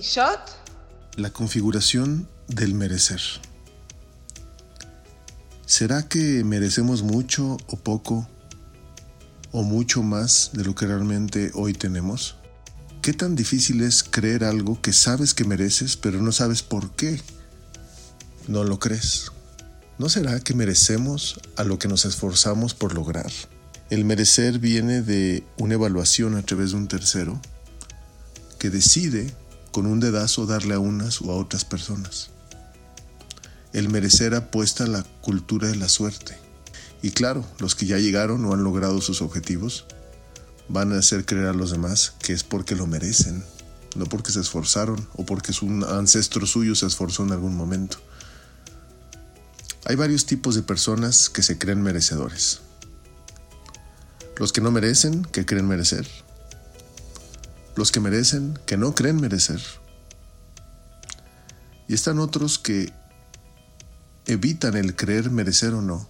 shot. La configuración del merecer. ¿Será que merecemos mucho o poco o mucho más de lo que realmente hoy tenemos? ¿Qué tan difícil es creer algo que sabes que mereces pero no sabes por qué? No lo crees. ¿No será que merecemos a lo que nos esforzamos por lograr? El merecer viene de una evaluación a través de un tercero que decide con un dedazo darle a unas o a otras personas. El merecer apuesta a la cultura de la suerte. Y claro, los que ya llegaron o han logrado sus objetivos van a hacer creer a los demás que es porque lo merecen, no porque se esforzaron o porque un ancestro suyo se esforzó en algún momento. Hay varios tipos de personas que se creen merecedores. Los que no merecen, que creen merecer. Los que merecen, que no creen merecer. Y están otros que evitan el creer merecer o no,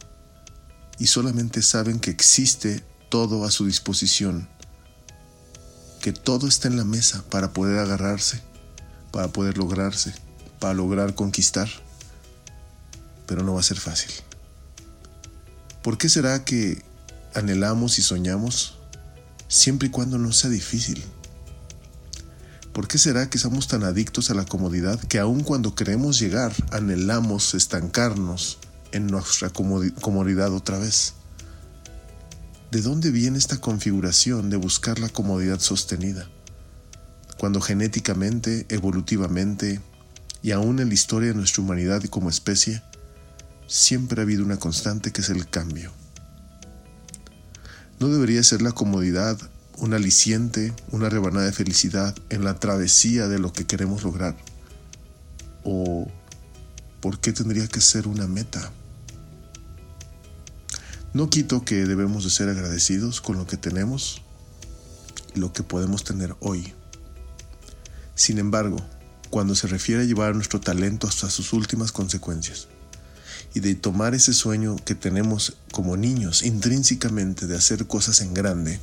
y solamente saben que existe todo a su disposición, que todo está en la mesa para poder agarrarse, para poder lograrse, para lograr conquistar pero no va a ser fácil. ¿Por qué será que anhelamos y soñamos siempre y cuando no sea difícil? ¿Por qué será que somos tan adictos a la comodidad que aun cuando queremos llegar anhelamos estancarnos en nuestra comodidad otra vez? ¿De dónde viene esta configuración de buscar la comodidad sostenida? Cuando genéticamente, evolutivamente y aún en la historia de nuestra humanidad y como especie, siempre ha habido una constante que es el cambio. ¿No debería ser la comodidad un aliciente, una rebanada de felicidad en la travesía de lo que queremos lograr? ¿O por qué tendría que ser una meta? No quito que debemos de ser agradecidos con lo que tenemos y lo que podemos tener hoy. Sin embargo, cuando se refiere a llevar nuestro talento hasta sus últimas consecuencias, y de tomar ese sueño que tenemos como niños intrínsecamente de hacer cosas en grande,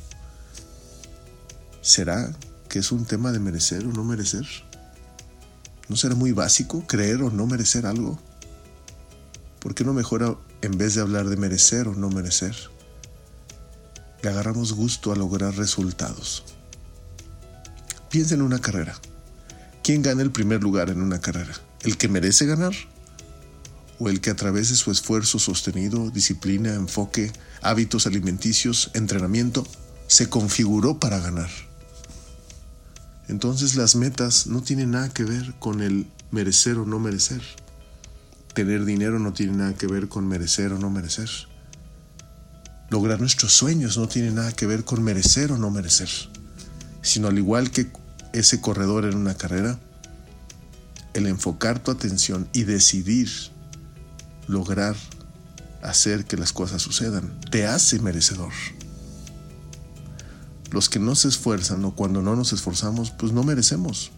¿será que es un tema de merecer o no merecer? ¿No será muy básico creer o no merecer algo? ¿Por qué no mejora en vez de hablar de merecer o no merecer? Le agarramos gusto a lograr resultados. Piensa en una carrera. ¿Quién gana el primer lugar en una carrera? ¿El que merece ganar o el que a través de su esfuerzo sostenido, disciplina, enfoque, hábitos alimenticios, entrenamiento, se configuró para ganar. Entonces las metas no tienen nada que ver con el merecer o no merecer. Tener dinero no tiene nada que ver con merecer o no merecer. Lograr nuestros sueños no tiene nada que ver con merecer o no merecer, sino al igual que ese corredor en una carrera, el enfocar tu atención y decidir lograr hacer que las cosas sucedan. Te hace merecedor. Los que no se esfuerzan o cuando no nos esforzamos, pues no merecemos.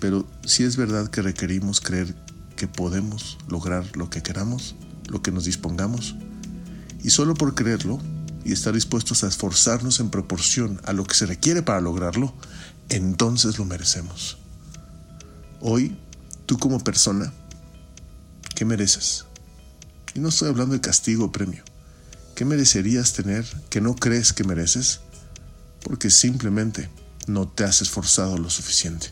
Pero si es verdad que requerimos creer que podemos lograr lo que queramos, lo que nos dispongamos. Y solo por creerlo y estar dispuestos a esforzarnos en proporción a lo que se requiere para lograrlo, entonces lo merecemos. Hoy, tú como persona, ¿Qué mereces? Y no estoy hablando de castigo o premio. ¿Qué merecerías tener que no crees que mereces? Porque simplemente no te has esforzado lo suficiente.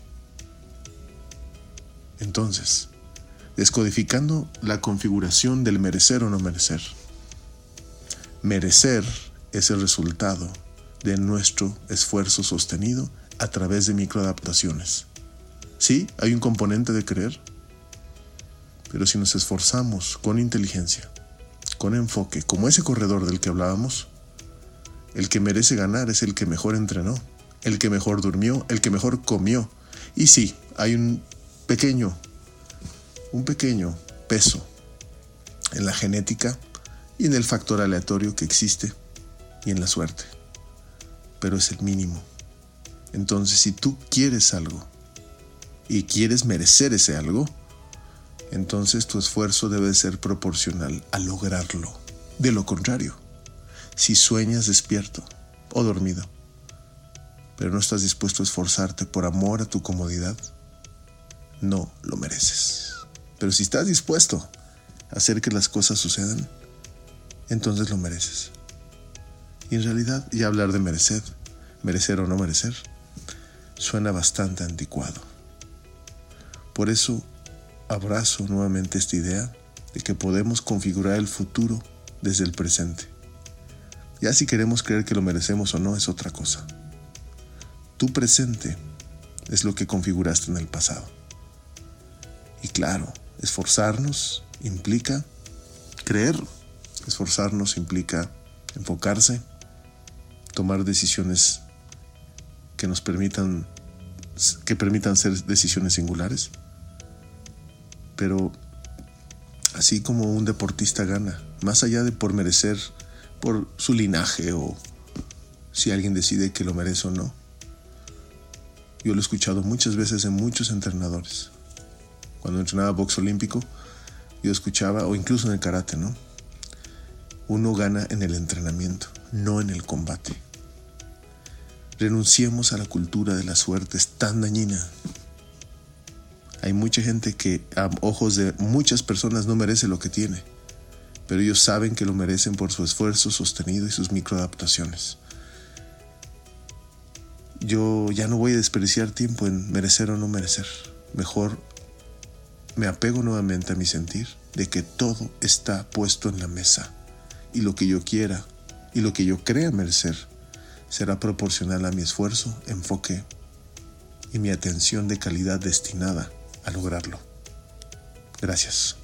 Entonces, descodificando la configuración del merecer o no merecer. Merecer es el resultado de nuestro esfuerzo sostenido a través de microadaptaciones. Sí, hay un componente de creer, pero si nos esforzamos con inteligencia, con enfoque, como ese corredor del que hablábamos, el que merece ganar es el que mejor entrenó, el que mejor durmió, el que mejor comió. Y sí, hay un pequeño, un pequeño peso en la genética y en el factor aleatorio que existe y en la suerte. Pero es el mínimo. Entonces, si tú quieres algo y quieres merecer ese algo, entonces tu esfuerzo debe ser proporcional a lograrlo. De lo contrario, si sueñas despierto o dormido, pero no estás dispuesto a esforzarte por amor a tu comodidad, no lo mereces. Pero si estás dispuesto a hacer que las cosas sucedan, entonces lo mereces. Y en realidad ya hablar de merecer, merecer o no merecer, suena bastante anticuado. Por eso abrazo nuevamente esta idea de que podemos configurar el futuro desde el presente. Ya si queremos creer que lo merecemos o no es otra cosa. Tu presente es lo que configuraste en el pasado. Y claro, esforzarnos implica creer. Esforzarnos implica enfocarse, tomar decisiones que nos permitan que permitan ser decisiones singulares. Pero así como un deportista gana, más allá de por merecer por su linaje o si alguien decide que lo merece o no. Yo lo he escuchado muchas veces en muchos entrenadores. Cuando entrenaba box olímpico, yo escuchaba, o incluso en el karate, ¿no? Uno gana en el entrenamiento, no en el combate. Renunciemos a la cultura de la suerte, es tan dañina. Hay mucha gente que a ojos de muchas personas no merece lo que tiene, pero ellos saben que lo merecen por su esfuerzo sostenido y sus microadaptaciones. Yo ya no voy a desperdiciar tiempo en merecer o no merecer. Mejor me apego nuevamente a mi sentir de que todo está puesto en la mesa y lo que yo quiera y lo que yo crea merecer será proporcional a mi esfuerzo, enfoque y mi atención de calidad destinada a lograrlo. Gracias.